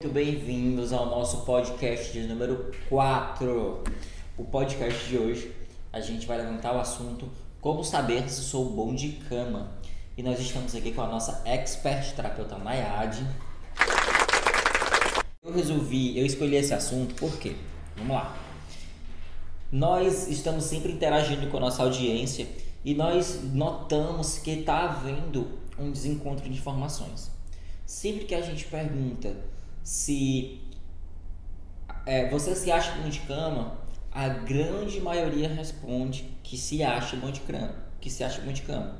Muito bem-vindos ao nosso podcast de número 4. O podcast de hoje a gente vai levantar o assunto Como saber se sou bom de cama. E nós estamos aqui com a nossa expert terapeuta Nayade. Eu resolvi, eu escolhi esse assunto porque, vamos lá. Nós estamos sempre interagindo com a nossa audiência e nós notamos que está havendo um desencontro de informações. Sempre que a gente pergunta se é, você se acha bom de cama, a grande maioria responde que se acha bom de cama, que se acha bom de cama.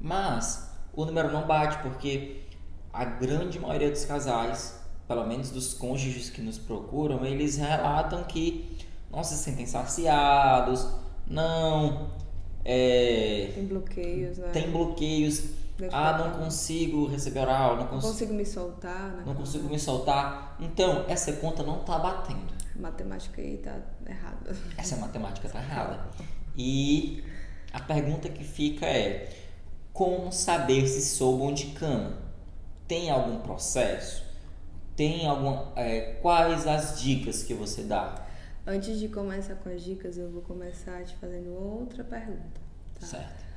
Mas o número não bate porque a grande maioria dos casais, pelo menos dos cônjuges que nos procuram, eles relatam que não se sentem saciados, não é, tem bloqueios, né? Tem bloqueios ah, não consigo receber oral, não, cons... não consigo me soltar. Né? Não consigo me soltar. Então, essa conta não tá batendo. A matemática aí tá errada. Essa matemática tá errada. E a pergunta que fica é: como saber se sou bom de cama? Tem algum processo? Tem algum. É, quais as dicas que você dá? Antes de começar com as dicas, eu vou começar te fazendo outra pergunta. Tá? Certo.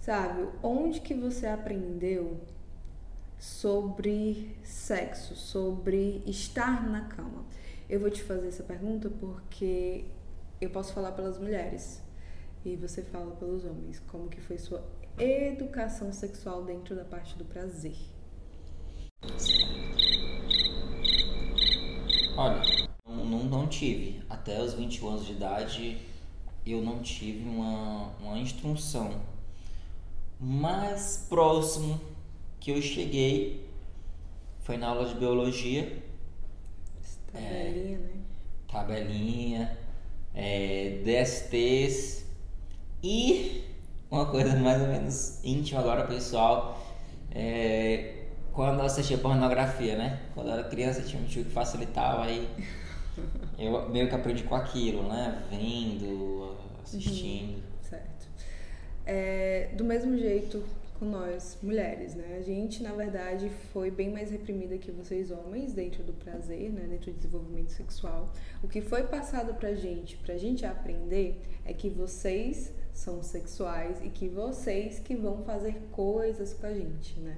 Sabe, onde que você aprendeu sobre sexo, sobre estar na cama? Eu vou te fazer essa pergunta porque eu posso falar pelas mulheres e você fala pelos homens. Como que foi sua educação sexual dentro da parte do prazer? Olha, não, não tive. Até os 21 anos de idade, eu não tive uma, uma instrução mais próximo que eu cheguei foi na aula de biologia. Tabelinha, é, né? Tabelinha, é, DSTs e uma coisa mais ou menos íntima agora, pessoal. É, quando eu assistia pornografia, né? Quando eu era criança tinha um tio que facilitava aí. Eu meio que aprendi com aquilo, né? Vendo, assistindo. Uhum. É, do mesmo jeito com nós, mulheres, né? A gente, na verdade, foi bem mais reprimida que vocês homens dentro do prazer, né? Dentro do desenvolvimento sexual. O que foi passado pra gente, pra gente aprender, é que vocês são sexuais e que vocês que vão fazer coisas com a gente, né?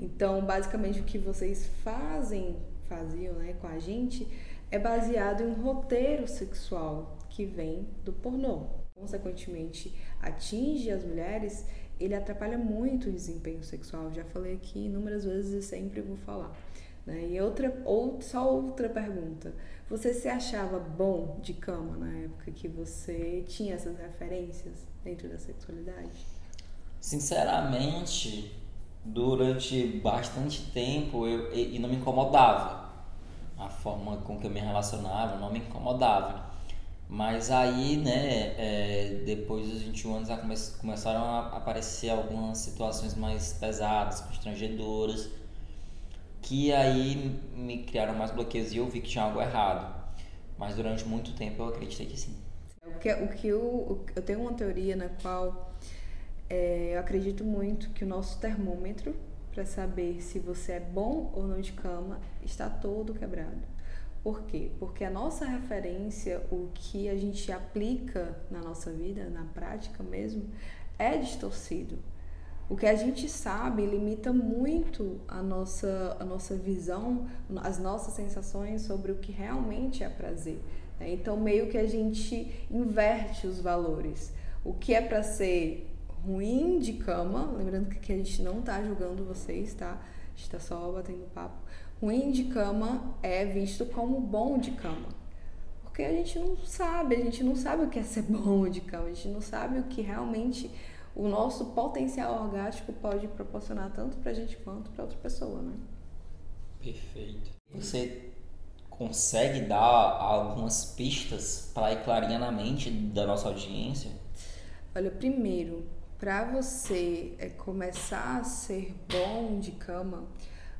Então, basicamente, o que vocês fazem, faziam, né, com a gente, é baseado em um roteiro sexual que vem do pornô consequentemente atinge as mulheres, ele atrapalha muito o desempenho sexual. Já falei aqui inúmeras vezes e sempre vou falar. Né? E outra, ou, só outra pergunta. Você se achava bom de cama na época que você tinha essas referências dentro da sexualidade? Sinceramente, durante bastante tempo eu, e não me incomodava. A forma com que eu me relacionava não me incomodava. Mas aí, né, é, depois dos 21 anos come começaram a aparecer algumas situações mais pesadas, constrangedoras, que aí me criaram mais bloqueios e eu vi que tinha algo errado. Mas durante muito tempo eu acreditei que sim. O que, o que eu, eu tenho uma teoria na qual é, eu acredito muito que o nosso termômetro para saber se você é bom ou não de cama está todo quebrado. Por quê? Porque a nossa referência, o que a gente aplica na nossa vida, na prática mesmo, é distorcido. O que a gente sabe limita muito a nossa, a nossa visão, as nossas sensações sobre o que realmente é prazer. Né? Então, meio que a gente inverte os valores. O que é para ser ruim de cama, lembrando que a gente não está julgando vocês, tá? A gente está só batendo papo ruim de cama é visto como bom de cama. Porque a gente não sabe, a gente não sabe o que é ser bom de cama, a gente não sabe o que realmente o nosso potencial orgástico pode proporcionar tanto pra gente quanto pra outra pessoa, né? Perfeito. Você consegue dar algumas pistas para ir clarinha na mente da nossa audiência? Olha, primeiro, para você é, começar a ser bom de cama,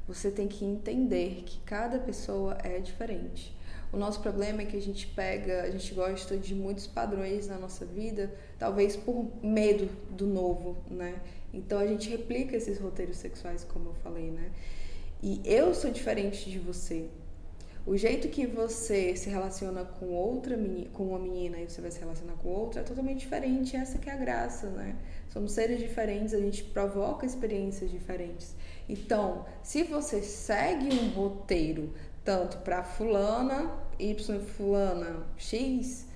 você tem que entender que cada pessoa é diferente. O nosso problema é que a gente pega, a gente gosta de muitos padrões na nossa vida, talvez por medo do novo, né? Então a gente replica esses roteiros sexuais, como eu falei, né? E eu sou diferente de você. O jeito que você se relaciona com outra menina, com uma menina e você vai se relacionar com outra é totalmente diferente. Essa que é a graça, né? Somos seres diferentes, a gente provoca experiências diferentes. Então, se você segue um roteiro tanto para fulana Y fulana X,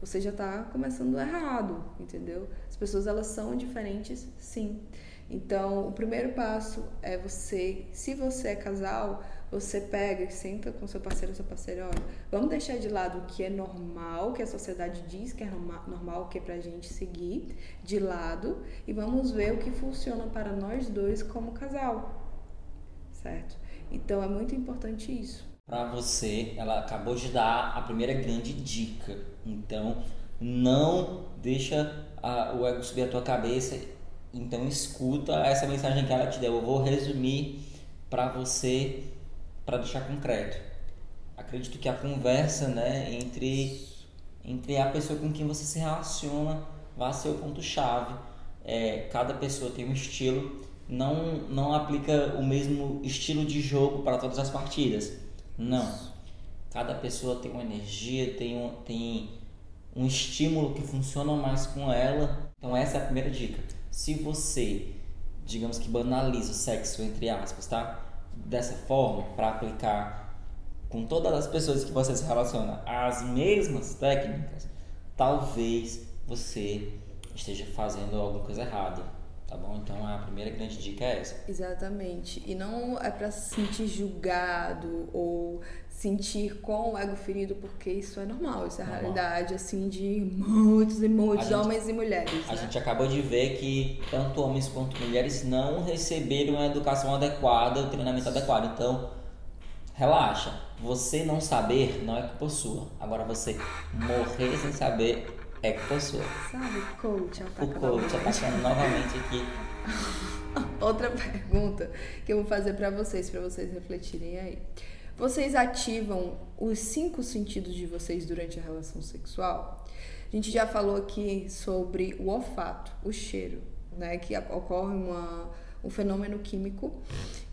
você já está começando errado, entendeu? As pessoas elas são diferentes, sim. Então, o primeiro passo é você, se você é casal, você pega e senta com seu parceiro ou sua parceira, olha, vamos deixar de lado o que é normal, que a sociedade diz que é normal, que é pra gente seguir de lado, e vamos ver o que funciona para nós dois como casal. Certo? Então é muito importante isso. Para você, ela acabou de dar a primeira grande dica. Então, não deixa a, o ego subir a tua cabeça. Então, escuta essa mensagem que ela te deu. Eu vou resumir para você para deixar concreto. Acredito que a conversa, né, entre entre a pessoa com quem você se relaciona vai ser o ponto chave. É, cada pessoa tem um estilo, não não aplica o mesmo estilo de jogo para todas as partidas. Não. Cada pessoa tem uma energia, tem um, tem um estímulo que funciona mais com ela. Então essa é a primeira dica. Se você, digamos que banaliza o sexo entre aspas, tá? Dessa forma para aplicar com todas as pessoas que você se relaciona as mesmas técnicas, talvez você esteja fazendo alguma coisa errada, tá bom? Então a primeira grande dica é essa. Exatamente. E não é para se sentir julgado ou sentir com o ego ferido, porque isso é normal, isso é a normal. realidade assim de muitos e muitos homens e mulheres. A né? gente acabou de ver que tanto homens quanto mulheres não receberam a educação adequada, o treinamento adequado. Então, relaxa. Você não saber não é culpa sua. Agora você morrer sem saber é culpa sua. Sabe, coach, o coach atacando novamente aqui. Outra pergunta que eu vou fazer para vocês, para vocês refletirem aí. Vocês ativam os cinco sentidos de vocês durante a relação sexual? A gente já falou aqui sobre o olfato, o cheiro, né? Que ocorre uma, um fenômeno químico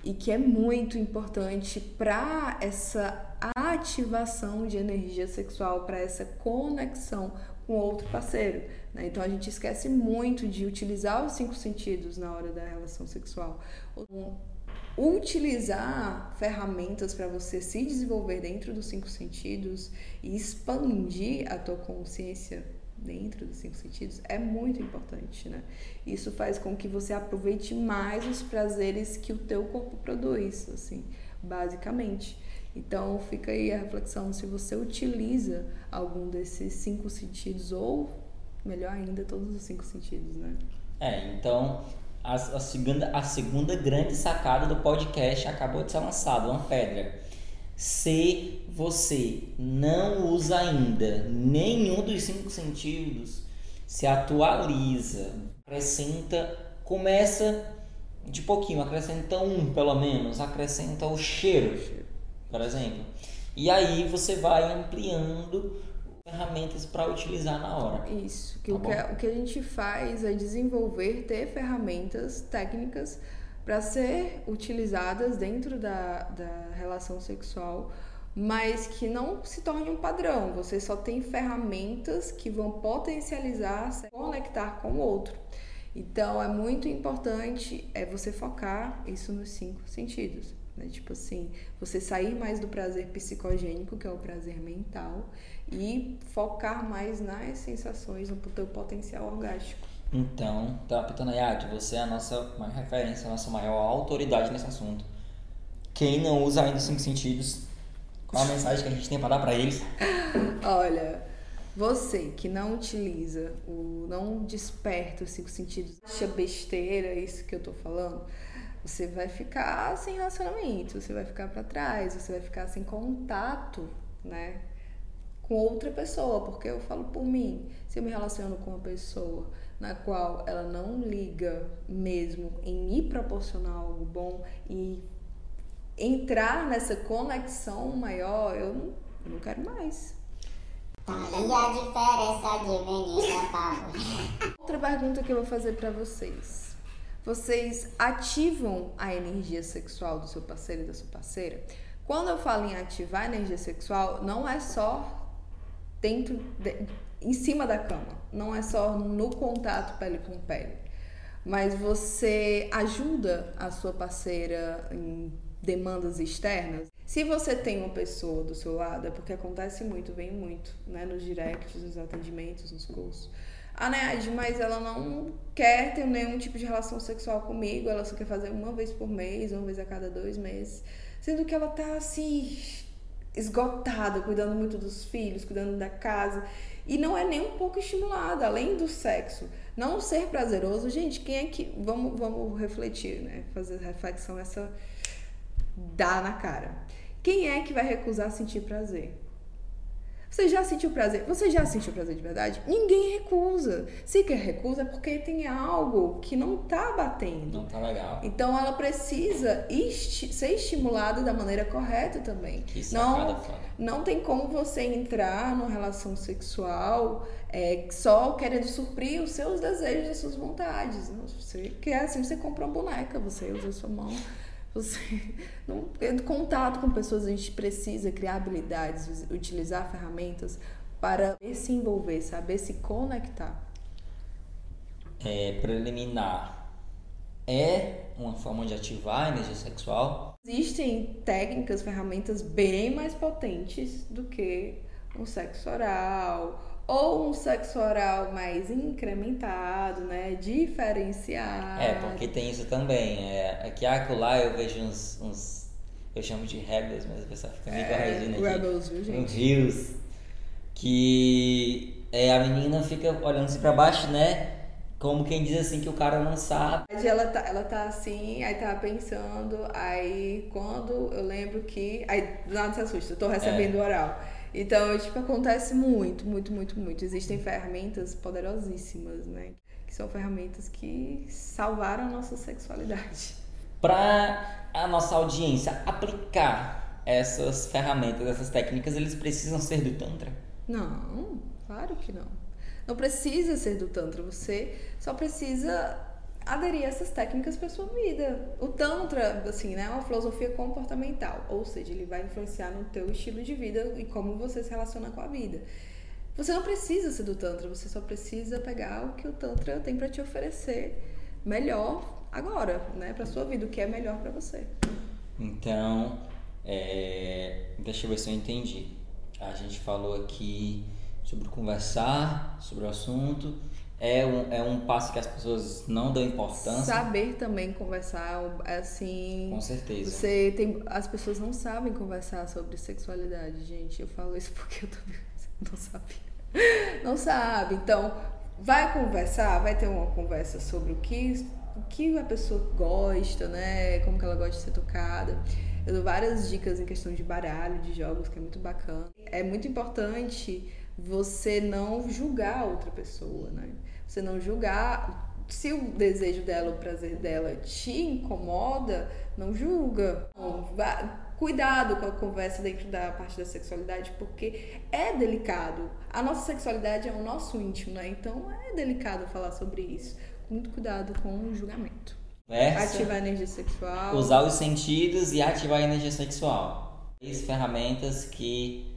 e que é muito importante para essa ativação de energia sexual, para essa conexão com outro parceiro. Né? Então a gente esquece muito de utilizar os cinco sentidos na hora da relação sexual utilizar ferramentas para você se desenvolver dentro dos cinco sentidos e expandir a tua consciência dentro dos cinco sentidos é muito importante, né? Isso faz com que você aproveite mais os prazeres que o teu corpo produz, assim, basicamente. Então fica aí a reflexão se você utiliza algum desses cinco sentidos ou melhor ainda todos os cinco sentidos, né? É, então a, a, segunda, a segunda grande sacada do podcast acabou de ser lançada, uma pedra. Se você não usa ainda nenhum dos cinco sentidos, se atualiza, acrescenta, começa de pouquinho, acrescenta um pelo menos, acrescenta o cheiro, por exemplo. E aí você vai ampliando ferramentas para utilizar na hora. Isso. Que tá o, que, o que a gente faz é desenvolver, ter ferramentas técnicas para ser utilizadas dentro da, da relação sexual, mas que não se torne um padrão. Você só tem ferramentas que vão potencializar, se conectar com o outro. Então é muito importante é você focar isso nos cinco sentidos. Né? Tipo assim, você sair mais do prazer psicogênico, que é o prazer mental, e focar mais nas sensações, no teu potencial orgástico. Então, Terapeuta Nayade, você é a nossa maior referência, a nossa maior autoridade nesse assunto. Quem não usa ainda os cinco sentidos, qual a mensagem que a gente tem para dar para eles? Olha, você que não utiliza, o, não desperta os cinco sentidos, acha besteira isso que eu tô falando, você vai ficar sem relacionamento, você vai ficar para trás, você vai ficar sem contato, né? Com outra pessoa, porque eu falo por mim, se eu me relaciono com uma pessoa na qual ela não liga mesmo em me proporcionar algo bom e entrar nessa conexão maior, eu não, eu não quero mais. Tá aí a diferença de menina, Pablo. Outra pergunta que eu vou fazer para vocês vocês ativam a energia sexual do seu parceiro e da sua parceira? Quando eu falo em ativar a energia sexual, não é só dentro, de, em cima da cama, não é só no contato pele com pele, mas você ajuda a sua parceira em demandas externas. Se você tem uma pessoa do seu lado, é porque acontece muito, vem muito, né, nos directs, nos atendimentos, nos cursos. Ah, né, mas ela não quer ter nenhum tipo de relação sexual comigo, ela só quer fazer uma vez por mês, uma vez a cada dois meses. Sendo que ela tá assim, esgotada, cuidando muito dos filhos, cuidando da casa. E não é nem um pouco estimulada, além do sexo. Não ser prazeroso, gente, quem é que. Vamos, vamos refletir, né? Fazer reflexão, essa dá na cara. Quem é que vai recusar sentir prazer? Você já sentiu prazer? Você já sentiu prazer de verdade? Ninguém recusa. Se quer recusa é porque tem algo que não tá batendo. Não tá legal. Então ela precisa esti ser estimulada da maneira correta também. Que não, foda. não tem como você entrar numa relação sexual é, só querendo suprir os seus desejos, as suas vontades. Você quer assim, você compra uma boneca, você usa a sua mão você não contato com pessoas a gente precisa criar habilidades, utilizar ferramentas para se envolver, saber se conectar. É, preliminar é uma forma de ativar a energia sexual. Existem técnicas, ferramentas bem mais potentes do que um sexo oral ou um sexo oral mais incrementado, né? Diferenciado. É, porque tem isso também. É, aqui acolá eu vejo uns, uns. Eu chamo de rebels, mas a pessoa fica me É, corrigindo aqui. rebels, viu, gente? Uns rios. Que é, a menina fica olhando assim pra baixo, né? Como quem diz assim que o cara não sabe. Ela tá, ela tá assim, aí tá pensando, aí quando eu lembro que. Aí do nada se assusta, eu tô recebendo oral. Então, tipo, acontece muito, muito, muito, muito. Existem ferramentas poderosíssimas, né? Que são ferramentas que salvaram a nossa sexualidade. Para a nossa audiência aplicar essas ferramentas, essas técnicas, eles precisam ser do Tantra. Não, claro que não. Não precisa ser do Tantra, você só precisa aderir essas técnicas para sua vida. O Tantra, assim, né, é uma filosofia comportamental, ou seja, ele vai influenciar no teu estilo de vida e como você se relaciona com a vida. Você não precisa ser do Tantra, você só precisa pegar o que o Tantra tem para te oferecer melhor agora, né, para sua vida, o que é melhor para você. Então, é, deixa eu ver se eu entendi. A gente falou aqui sobre conversar sobre o assunto. É um, é um passo que as pessoas não dão importância. Saber também conversar, assim. Com certeza. Você tem, as pessoas não sabem conversar sobre sexualidade, gente. Eu falo isso porque eu também não sabia. Não sabe. Então, vai conversar, vai ter uma conversa sobre o que, o que a pessoa gosta, né? Como que ela gosta de ser tocada. Eu dou várias dicas em questão de baralho, de jogos, que é muito bacana. É muito importante você não julgar a outra pessoa, né? Você não julgar. Se o desejo dela, o prazer dela te incomoda, não julga. Não, vá- Cuidado com a conversa dentro da parte da sexualidade, porque é delicado. A nossa sexualidade é o nosso íntimo, né? Então é delicado falar sobre isso. Muito cuidado com o julgamento. Conversa, Ativar a energia sexual. usar os sentidos e ativar a energia sexual. Três ferramentas que,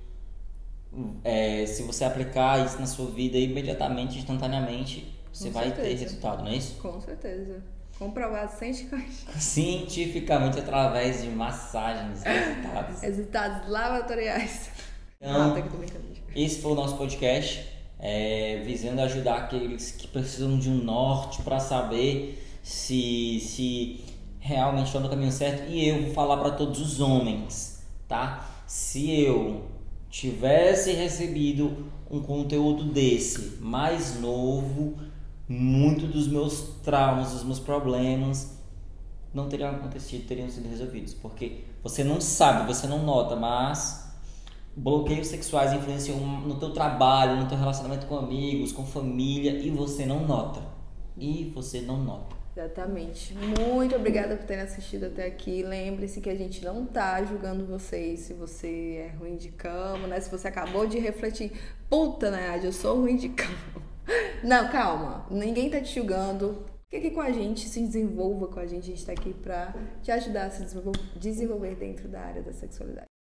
é, se você aplicar isso na sua vida imediatamente, instantaneamente, você Com vai ter certeza. resultado, não é isso? Com certeza. Comprovado cientificamente. Cientificamente, através de massagens, resultados. Resultados laboratoriais. Então, Ah, tá brincando. Esse foi o nosso podcast, é, visando ajudar aqueles que precisam de um norte para saber se, se realmente estão no caminho certo. E eu vou falar para todos os homens, tá? Se eu tivesse recebido um conteúdo desse mais novo, muito dos meus traumas, dos meus problemas não teriam acontecido, teriam sido resolvidos, porque você não sabe, você não nota, mas bloqueios sexuais influenciam no teu trabalho, no teu relacionamento com amigos, com família e você não nota. E você não nota. Exatamente. Muito obrigada por terem assistido até aqui. Lembre-se que a gente não tá julgando vocês se você é ruim de cama, né? Se você acabou de refletir, puta, Nayade, eu sou ruim de cama. Não, calma. Ninguém tá te julgando. Fica aqui com a gente, se desenvolva com a gente. A gente está aqui para te ajudar a se desenvolver dentro da área da sexualidade.